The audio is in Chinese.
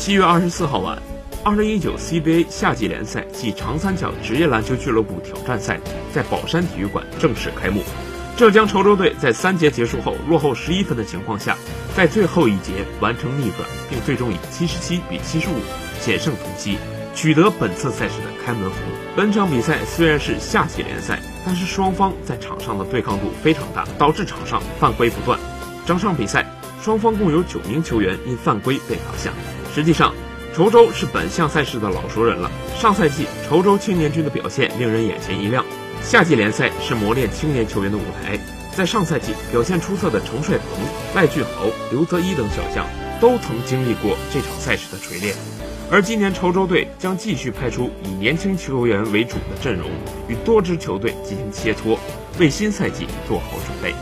七月二十四号晚，二零一九 CBA 夏季联赛暨长三角职业篮球俱乐部挑战赛在宝山体育馆正式开幕。浙江稠州队在三节结束后落后十一分的情况下，在最后一节完成逆转，并最终以七十七比七十五险胜同曦，取得本次赛事的开门红。本场比赛虽然是夏季联赛，但是双方在场上的对抗度非常大，导致场上犯规不断。整场比赛，双方共有九名球员因犯规被罚下。实际上，稠州是本项赛事的老熟人了。上赛季，稠州青年军的表现令人眼前一亮。夏季联赛是磨练青年球员的舞台，在上赛季表现出色的程帅鹏、赖俊豪、刘泽一等小将，都曾经历过这场赛事的锤炼。而今年稠州队将继续派出以年轻球员为主的阵容，与多支球队进行切磋，为新赛季做好准备。